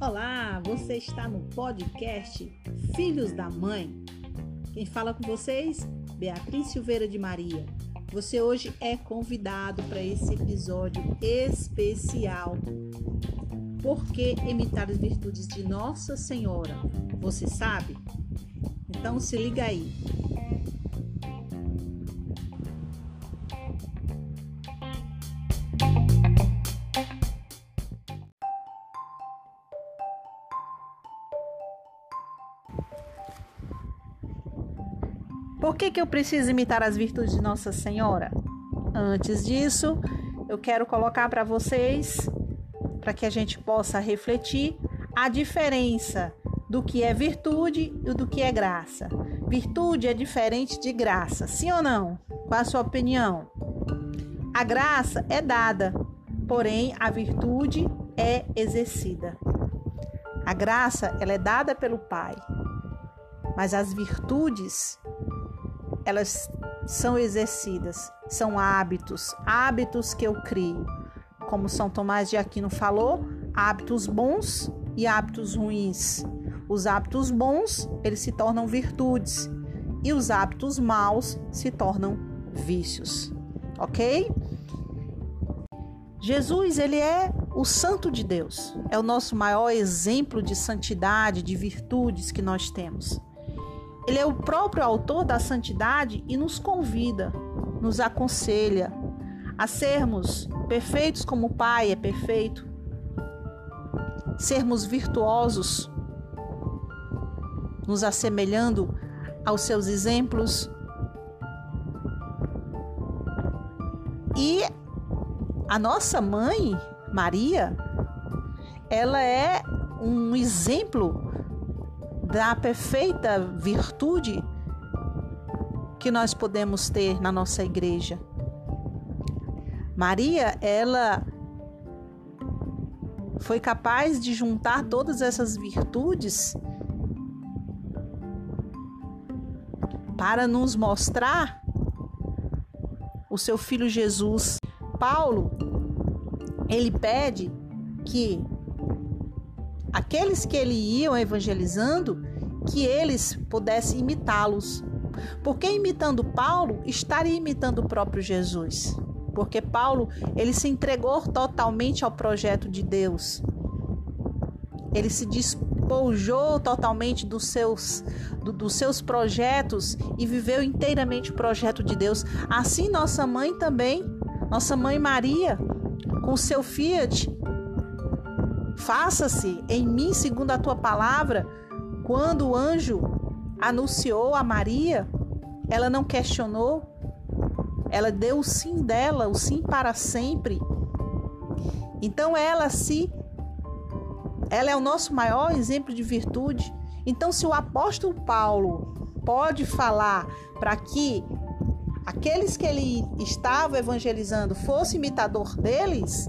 Olá, você está no podcast Filhos da Mãe. Quem fala com vocês? Beatriz Silveira de Maria. Você hoje é convidado para esse episódio especial. Por que imitar as virtudes de Nossa Senhora? Você sabe? Então se liga aí. Por que, que eu preciso imitar as virtudes de Nossa Senhora? Antes disso, eu quero colocar para vocês, para que a gente possa refletir, a diferença do que é virtude e do que é graça. Virtude é diferente de graça, sim ou não? Qual a sua opinião? A graça é dada, porém a virtude é exercida. A graça ela é dada pelo Pai, mas as virtudes elas são exercidas, são hábitos, hábitos que eu crio. Como São Tomás de Aquino falou, hábitos bons e hábitos ruins. Os hábitos bons, eles se tornam virtudes, e os hábitos maus se tornam vícios. OK? Jesus, ele é o santo de Deus. É o nosso maior exemplo de santidade, de virtudes que nós temos. Ele é o próprio autor da santidade e nos convida, nos aconselha a sermos perfeitos como o Pai é perfeito, sermos virtuosos, nos assemelhando aos seus exemplos. E a nossa mãe, Maria, ela é um exemplo da perfeita virtude que nós podemos ter na nossa igreja. Maria, ela foi capaz de juntar todas essas virtudes para nos mostrar o seu filho Jesus. Paulo, ele pede que aqueles que ele iam evangelizando, que eles pudessem imitá-los. Porque imitando Paulo, estaria imitando o próprio Jesus. Porque Paulo, ele se entregou totalmente ao projeto de Deus. Ele se despojou totalmente dos seus, do, dos seus projetos e viveu inteiramente o projeto de Deus. Assim, nossa mãe também, nossa mãe Maria, com seu Fiat, Faça-se em mim segundo a tua palavra. Quando o anjo anunciou a Maria, ela não questionou, ela deu o sim dela, o sim para sempre. Então ela se ela é o nosso maior exemplo de virtude. Então se o apóstolo Paulo pode falar para que aqueles que ele estava evangelizando fosse imitador deles,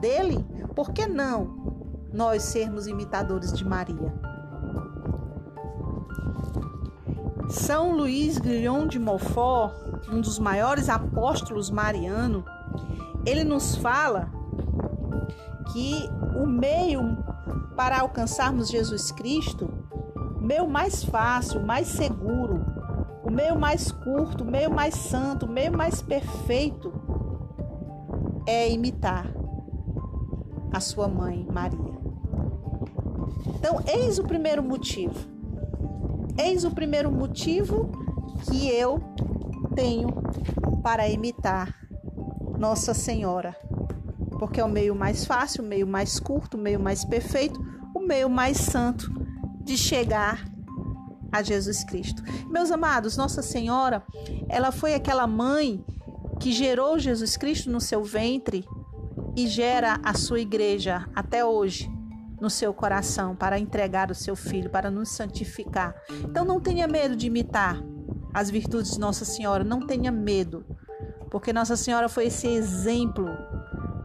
dele, por que não nós sermos imitadores de Maria. São Luís Guilhom de Montfort, um dos maiores apóstolos marianos, ele nos fala que o meio para alcançarmos Jesus Cristo, o meio mais fácil, mais seguro, o meio mais curto, o meio mais santo, o meio mais perfeito é imitar a sua mãe Maria. Então, eis o primeiro motivo. Eis o primeiro motivo que eu tenho para imitar Nossa Senhora. Porque é o meio mais fácil, o meio mais curto, o meio mais perfeito, o meio mais santo de chegar a Jesus Cristo. Meus amados, Nossa Senhora, ela foi aquela mãe que gerou Jesus Cristo no seu ventre e gera a sua igreja até hoje no seu coração para entregar o seu filho, para nos santificar. Então não tenha medo de imitar as virtudes de Nossa Senhora, não tenha medo, porque Nossa Senhora foi esse exemplo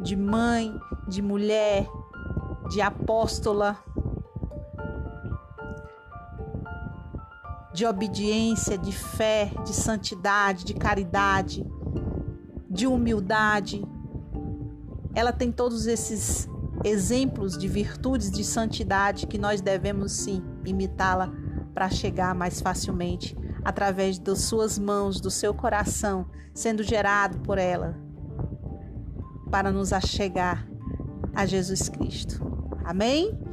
de mãe, de mulher, de apóstola, de obediência, de fé, de santidade, de caridade, de humildade. Ela tem todos esses exemplos de virtudes de santidade que nós devemos sim imitá-la para chegar mais facilmente através das suas mãos, do seu coração, sendo gerado por ela, para nos achegar a Jesus Cristo. Amém?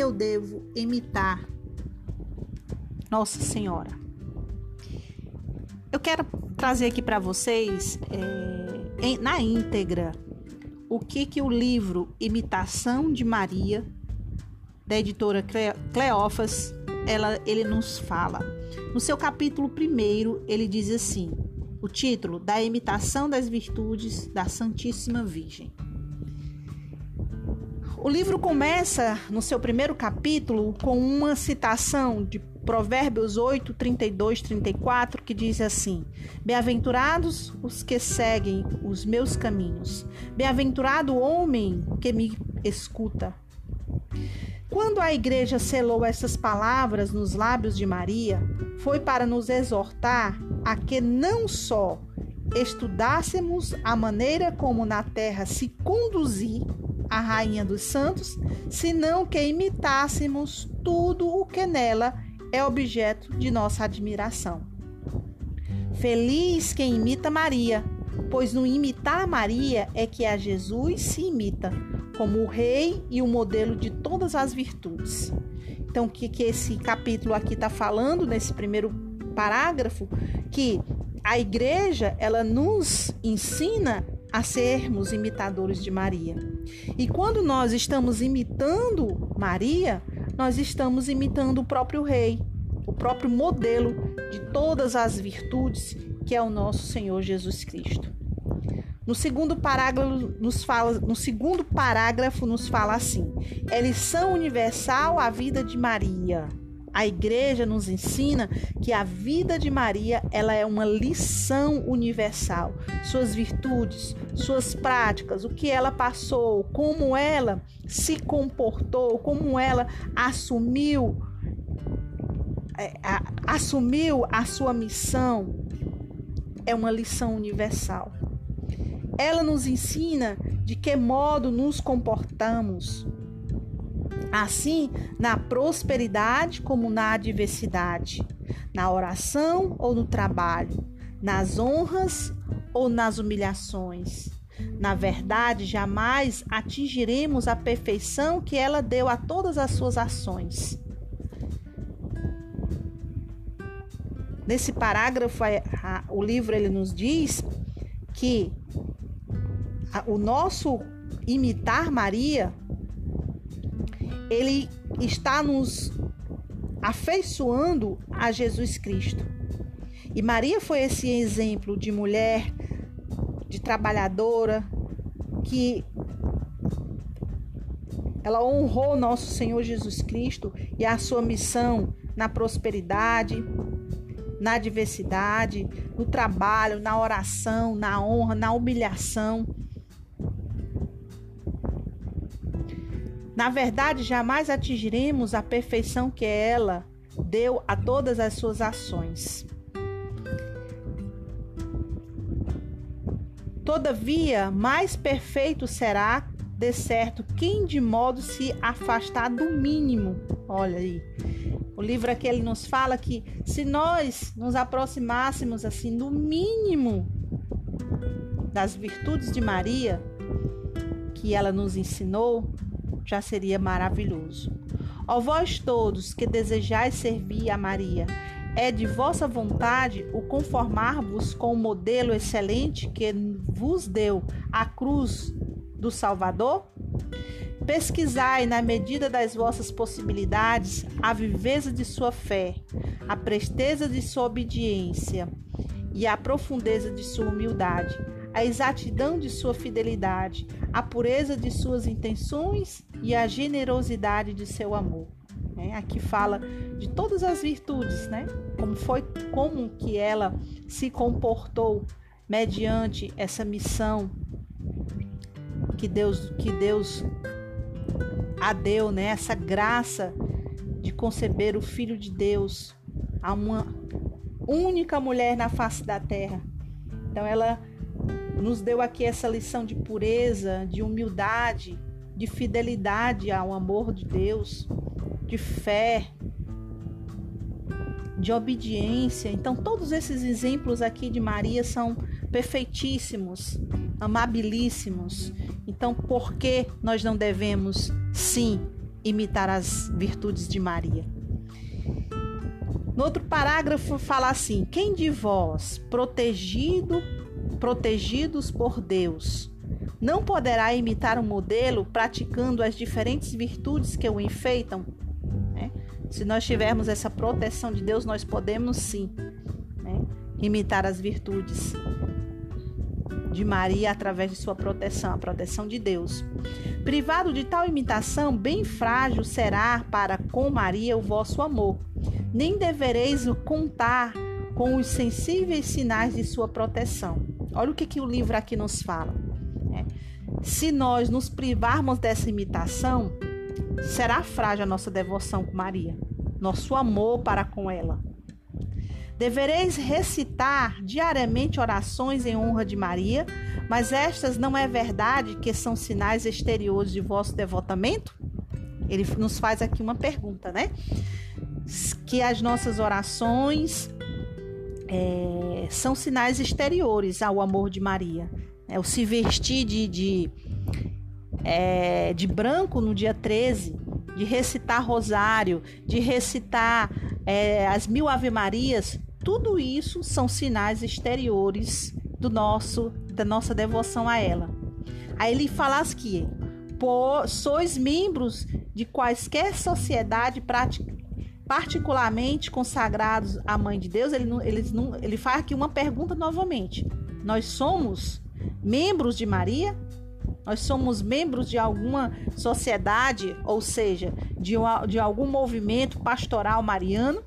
Eu devo imitar Nossa Senhora? Eu quero trazer aqui para vocês, é, em, na íntegra, o que, que o livro Imitação de Maria, da editora Cleófas, ela, ele nos fala. No seu capítulo 1, ele diz assim: o título da imitação das virtudes da Santíssima Virgem. O livro começa no seu primeiro capítulo com uma citação de Provérbios 8, 32, 34, que diz assim: Bem-aventurados os que seguem os meus caminhos, bem-aventurado o homem que me escuta. Quando a igreja selou essas palavras nos lábios de Maria, foi para nos exortar a que não só estudássemos a maneira como na terra se conduzir a Rainha dos Santos, senão que imitássemos tudo o que nela é objeto de nossa admiração. Feliz quem imita Maria, pois no imitar Maria é que a Jesus se imita, como o rei e o modelo de todas as virtudes. Então, o que, que esse capítulo aqui está falando, nesse primeiro parágrafo? Que a igreja, ela nos ensina a sermos imitadores de Maria. E quando nós estamos imitando Maria, nós estamos imitando o próprio Rei, o próprio modelo de todas as virtudes que é o nosso Senhor Jesus Cristo. No segundo parágrafo nos fala, no segundo parágrafo nos fala assim: é lição universal a vida de Maria. A igreja nos ensina que a vida de Maria, ela é uma lição universal. Suas virtudes, suas práticas, o que ela passou, como ela se comportou, como ela assumiu é, assumiu a sua missão, é uma lição universal. Ela nos ensina de que modo nos comportamos, assim na prosperidade como na adversidade, na oração ou no trabalho, nas honras ou nas humilhações. Na verdade, jamais atingiremos a perfeição que ela deu a todas as suas ações. Nesse parágrafo, o livro ele nos diz que o nosso imitar Maria ele está nos afeiçoando a Jesus Cristo. E Maria foi esse exemplo de mulher, de trabalhadora, que ela honrou nosso Senhor Jesus Cristo e a sua missão na prosperidade, na adversidade, no trabalho, na oração, na honra, na humilhação. Na verdade, jamais atingiremos a perfeição que ela deu a todas as suas ações. Todavia, mais perfeito será, de certo, quem de modo se afastar do mínimo. Olha aí. O livro aqui ele nos fala que se nós nos aproximássemos assim do mínimo das virtudes de Maria que ela nos ensinou, já seria maravilhoso. Ó vós todos que desejais servir a Maria, é de vossa vontade o conformar-vos com o modelo excelente que vos deu a cruz do Salvador? Pesquisai, na medida das vossas possibilidades, a viveza de sua fé, a presteza de sua obediência e a profundeza de sua humildade a exatidão de sua fidelidade, a pureza de suas intenções e a generosidade de seu amor. É, aqui fala de todas as virtudes, né? Como foi, como que ela se comportou mediante essa missão que Deus que Deus a deu, né? Essa graça de conceber o filho de Deus a uma única mulher na face da terra. Então ela nos deu aqui essa lição de pureza, de humildade, de fidelidade ao amor de Deus, de fé, de obediência. Então, todos esses exemplos aqui de Maria são perfeitíssimos, amabilíssimos. Então, por que nós não devemos, sim, imitar as virtudes de Maria? No outro parágrafo fala assim: quem de vós, protegido, protegidos por Deus, não poderá imitar um modelo praticando as diferentes virtudes que o enfeitam? Né? Se nós tivermos essa proteção de Deus, nós podemos sim né? imitar as virtudes de Maria através de sua proteção, a proteção de Deus. Privado de tal imitação, bem frágil será para com Maria o vosso amor. Nem devereis contar com os sensíveis sinais de sua proteção. Olha o que, que o livro aqui nos fala. Né? Se nós nos privarmos dessa imitação, será frágil a nossa devoção com Maria, nosso amor para com ela. Devereis recitar diariamente orações em honra de Maria, mas estas não é verdade que são sinais exteriores de vosso devotamento? Ele nos faz aqui uma pergunta, né? Que as nossas orações é, são sinais exteriores ao amor de Maria. É, o se vestir de, de, é, de branco no dia 13, de recitar rosário, de recitar é, as mil ave-marias, tudo isso são sinais exteriores do nosso da nossa devoção a ela. Aí ele fala que sois membros de quaisquer sociedade particularmente consagrados à Mãe de Deus. Ele, ele, ele faz aqui uma pergunta novamente. Nós somos membros de Maria? Nós somos membros de alguma sociedade, ou seja, de, de algum movimento pastoral mariano?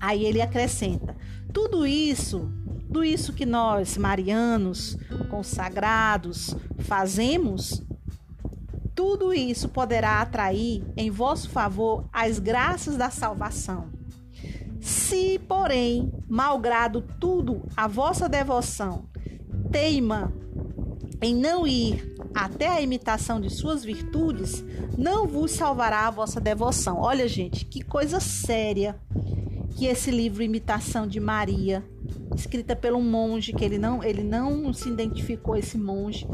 Aí ele acrescenta: tudo isso, tudo isso que nós, marianos, consagrados, fazemos, tudo isso poderá atrair em vosso favor as graças da salvação. Se, porém, malgrado tudo, a vossa devoção teima em não ir até a imitação de suas virtudes, não vos salvará a vossa devoção. Olha, gente, que coisa séria que esse livro Imitação de Maria, escrita um monge que ele não, ele não se identificou esse monge,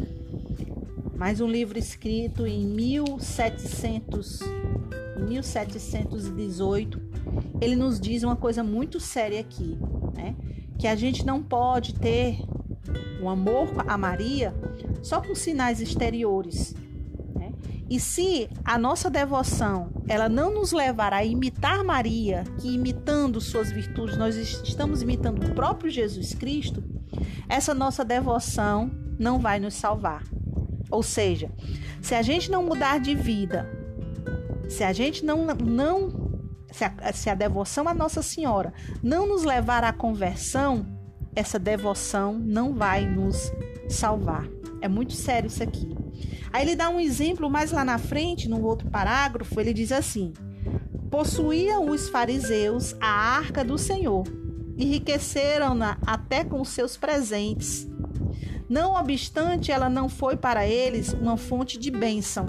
mas um livro escrito em 1700 1718, ele nos diz uma coisa muito séria aqui, né? Que a gente não pode ter um amor a Maria só com sinais exteriores, e se a nossa devoção ela não nos levar a imitar Maria, que imitando suas virtudes nós estamos imitando o próprio Jesus Cristo, essa nossa devoção não vai nos salvar. Ou seja, se a gente não mudar de vida, se a gente não não se a, se a devoção à Nossa Senhora não nos levar à conversão, essa devoção não vai nos salvar. É muito sério isso aqui. Aí ele dá um exemplo mais lá na frente, no outro parágrafo, ele diz assim: Possuíam os fariseus a arca do Senhor, enriqueceram-na até com seus presentes. Não obstante, ela não foi para eles uma fonte de bênção,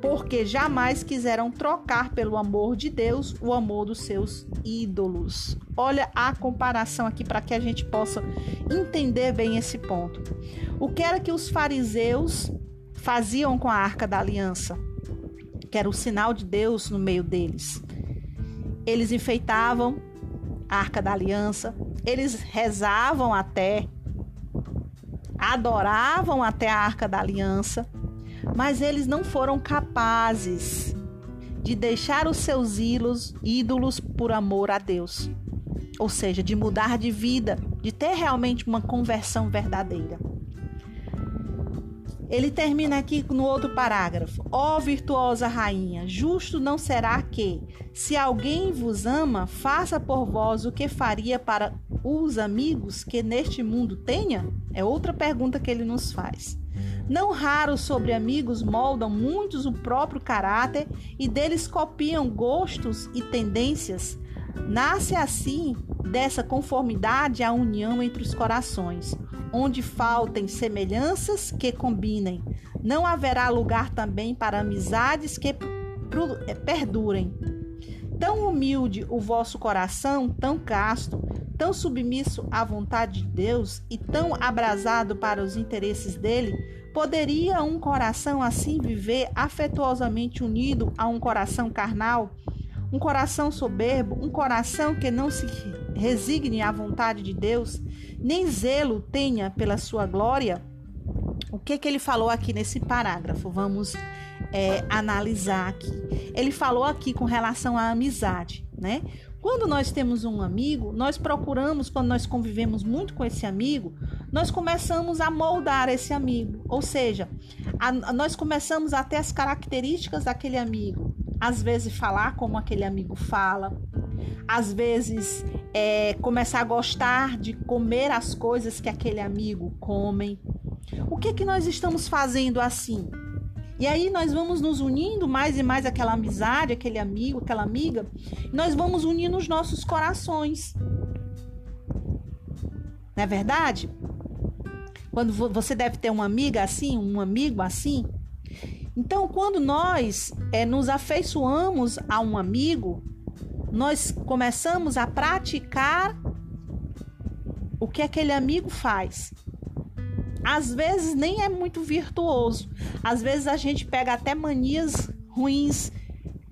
porque jamais quiseram trocar pelo amor de Deus o amor dos seus ídolos. Olha a comparação aqui para que a gente possa entender bem esse ponto. O que era que os fariseus faziam com a arca da aliança, que era o sinal de Deus no meio deles. Eles enfeitavam a arca da aliança, eles rezavam até, adoravam até a arca da aliança, mas eles não foram capazes de deixar os seus ídolos, ídolos por amor a Deus. Ou seja, de mudar de vida, de ter realmente uma conversão verdadeira. Ele termina aqui no outro parágrafo. Ó oh, virtuosa rainha, justo não será que, se alguém vos ama, faça por vós o que faria para os amigos que neste mundo tenha? É outra pergunta que ele nos faz. Não raro sobre amigos moldam muitos o próprio caráter e deles copiam gostos e tendências. Nasce assim dessa conformidade a união entre os corações, onde faltem semelhanças que combinem. Não haverá lugar também para amizades que eh, perdurem. Tão humilde o vosso coração, tão casto, tão submisso à vontade de Deus e tão abrasado para os interesses dele, Poderia um coração assim viver afetuosamente unido a um coração carnal? Um coração soberbo, um coração que não se resigne à vontade de Deus, nem zelo tenha pela sua glória? O que, que ele falou aqui nesse parágrafo? Vamos é, analisar aqui. Ele falou aqui com relação à amizade, né? Quando nós temos um amigo, nós procuramos, quando nós convivemos muito com esse amigo, nós começamos a moldar esse amigo. Ou seja, a, a, nós começamos a ter as características daquele amigo. Às vezes, falar como aquele amigo fala. Às vezes, é, começar a gostar de comer as coisas que aquele amigo come. O que, que nós estamos fazendo assim? E aí nós vamos nos unindo mais e mais aquela amizade, aquele amigo, aquela amiga. Nós vamos unindo os nossos corações. Não é verdade? Quando você deve ter uma amiga assim, um amigo assim. Então, quando nós é, nos afeiçoamos a um amigo, nós começamos a praticar o que aquele amigo faz às vezes nem é muito virtuoso. Às vezes a gente pega até manias ruins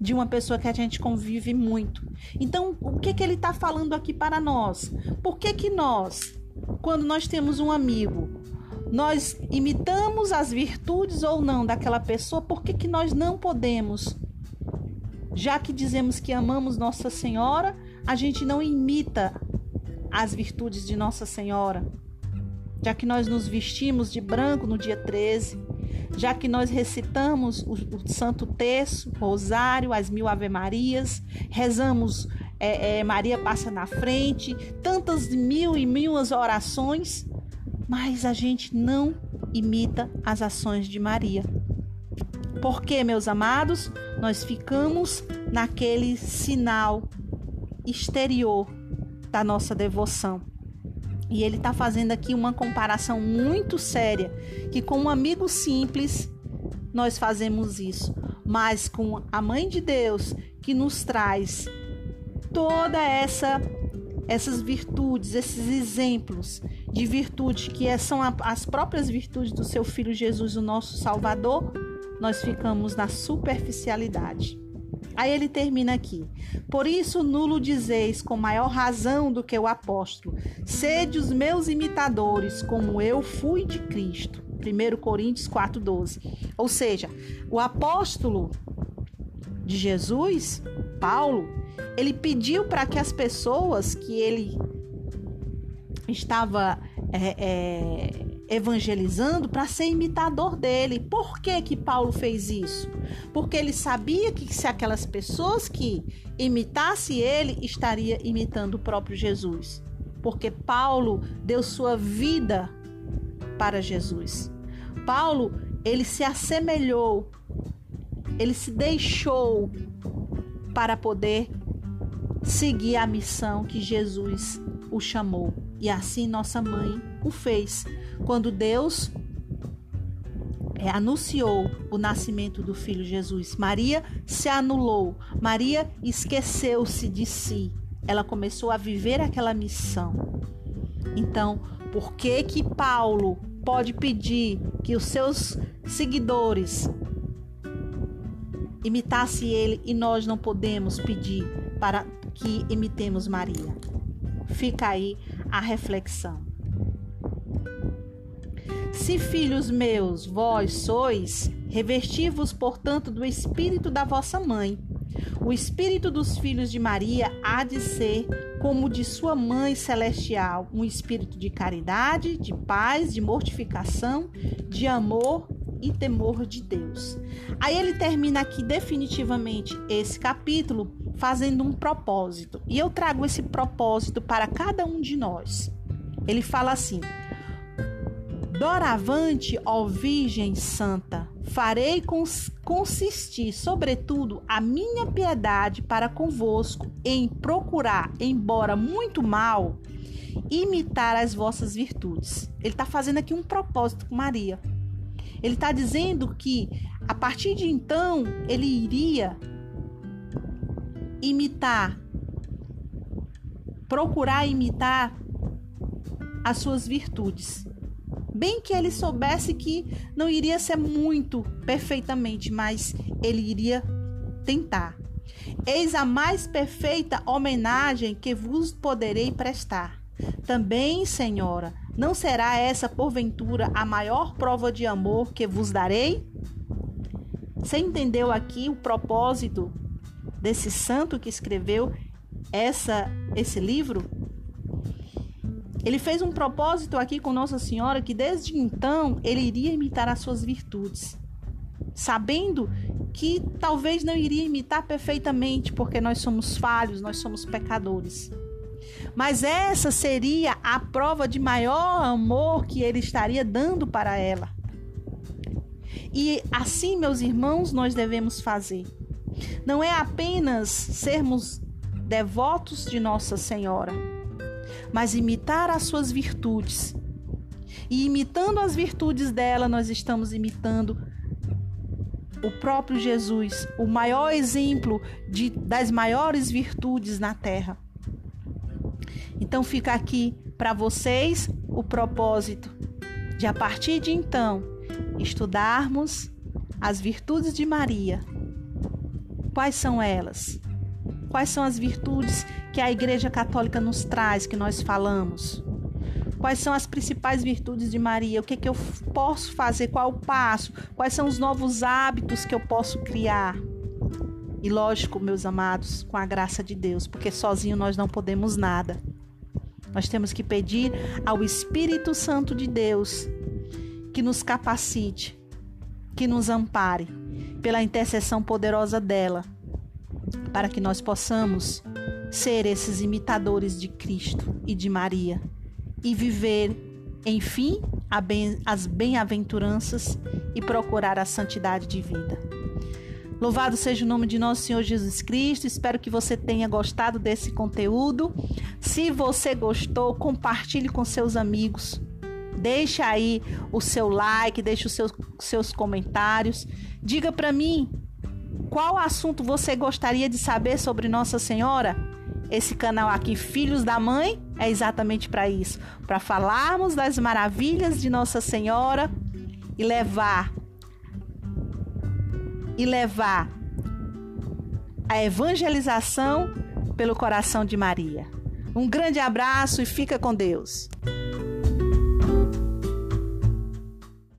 de uma pessoa que a gente convive muito. Então, o que, que ele está falando aqui para nós? Por que, que nós, quando nós temos um amigo, nós imitamos as virtudes ou não daquela pessoa? Por que, que nós não podemos? Já que dizemos que amamos Nossa Senhora, a gente não imita as virtudes de Nossa Senhora já que nós nos vestimos de branco no dia 13, já que nós recitamos o, o Santo Terço, Rosário, as mil Ave-Marias, rezamos é, é, Maria passa na frente, tantas mil e mil orações, mas a gente não imita as ações de Maria. Porque, meus amados, nós ficamos naquele sinal exterior da nossa devoção. E ele está fazendo aqui uma comparação muito séria, que com um amigo simples nós fazemos isso, mas com a mãe de Deus que nos traz toda essa essas virtudes, esses exemplos de virtude que é, são as próprias virtudes do seu filho Jesus, o nosso Salvador, nós ficamos na superficialidade. Aí ele termina aqui. Por isso, nulo dizeis com maior razão do que o apóstolo: sede os meus imitadores, como eu fui de Cristo. 1 Coríntios 4,12. Ou seja, o apóstolo de Jesus, Paulo, ele pediu para que as pessoas que ele estava é, é, evangelizando para ser imitador dele. Por que que Paulo fez isso? Porque ele sabia que se aquelas pessoas que imitasse ele estaria imitando o próprio Jesus. Porque Paulo deu sua vida para Jesus. Paulo, ele se assemelhou, ele se deixou para poder seguir a missão que Jesus o chamou. E assim nossa mãe o fez. Quando Deus é, anunciou o nascimento do filho Jesus, Maria se anulou, Maria esqueceu-se de si. Ela começou a viver aquela missão. Então, por que que Paulo pode pedir que os seus seguidores imitasse ele e nós não podemos pedir para que imitemos Maria? Fica aí a reflexão. Se filhos meus, vós sois, revesti-vos, portanto, do espírito da vossa mãe. O espírito dos filhos de Maria há de ser como de sua mãe celestial, um espírito de caridade, de paz, de mortificação, de amor e temor de Deus. Aí ele termina aqui definitivamente esse capítulo fazendo um propósito. E eu trago esse propósito para cada um de nós. Ele fala assim: Doravante, ó Virgem Santa, farei cons consistir, sobretudo, a minha piedade para convosco em procurar, embora muito mal, imitar as vossas virtudes. Ele está fazendo aqui um propósito com Maria. Ele está dizendo que a partir de então ele iria imitar, procurar imitar as suas virtudes. Bem que ele soubesse que não iria ser muito perfeitamente, mas ele iria tentar. Eis a mais perfeita homenagem que vos poderei prestar. Também, Senhora, não será essa porventura a maior prova de amor que vos darei? Você entendeu aqui o propósito desse santo que escreveu essa esse livro? Ele fez um propósito aqui com Nossa Senhora que desde então ele iria imitar as suas virtudes, sabendo que talvez não iria imitar perfeitamente, porque nós somos falhos, nós somos pecadores. Mas essa seria a prova de maior amor que ele estaria dando para ela. E assim, meus irmãos, nós devemos fazer. Não é apenas sermos devotos de Nossa Senhora, mas imitar as suas virtudes. E imitando as virtudes dela, nós estamos imitando o próprio Jesus, o maior exemplo de, das maiores virtudes na terra. Então fica aqui para vocês o propósito de a partir de então estudarmos as virtudes de Maria Quais são elas? Quais são as virtudes que a Igreja Católica nos traz, que nós falamos? Quais são as principais virtudes de Maria? O que, que eu posso fazer? Qual o passo? Quais são os novos hábitos que eu posso criar? E lógico, meus amados, com a graça de Deus, porque sozinho nós não podemos nada. Nós temos que pedir ao Espírito Santo de Deus que nos capacite, que nos ampare pela intercessão poderosa dela, para que nós possamos ser esses imitadores de Cristo e de Maria e viver, enfim, as bem-aventuranças e procurar a santidade de vida. Louvado seja o nome de nosso Senhor Jesus Cristo. Espero que você tenha gostado desse conteúdo. Se você gostou, compartilhe com seus amigos. Deixe aí o seu like, deixe os seus, seus comentários. Diga para mim qual assunto você gostaria de saber sobre Nossa Senhora. Esse canal aqui, Filhos da Mãe, é exatamente para isso para falarmos das maravilhas de Nossa Senhora e levar e levar a evangelização pelo coração de Maria. Um grande abraço e fica com Deus.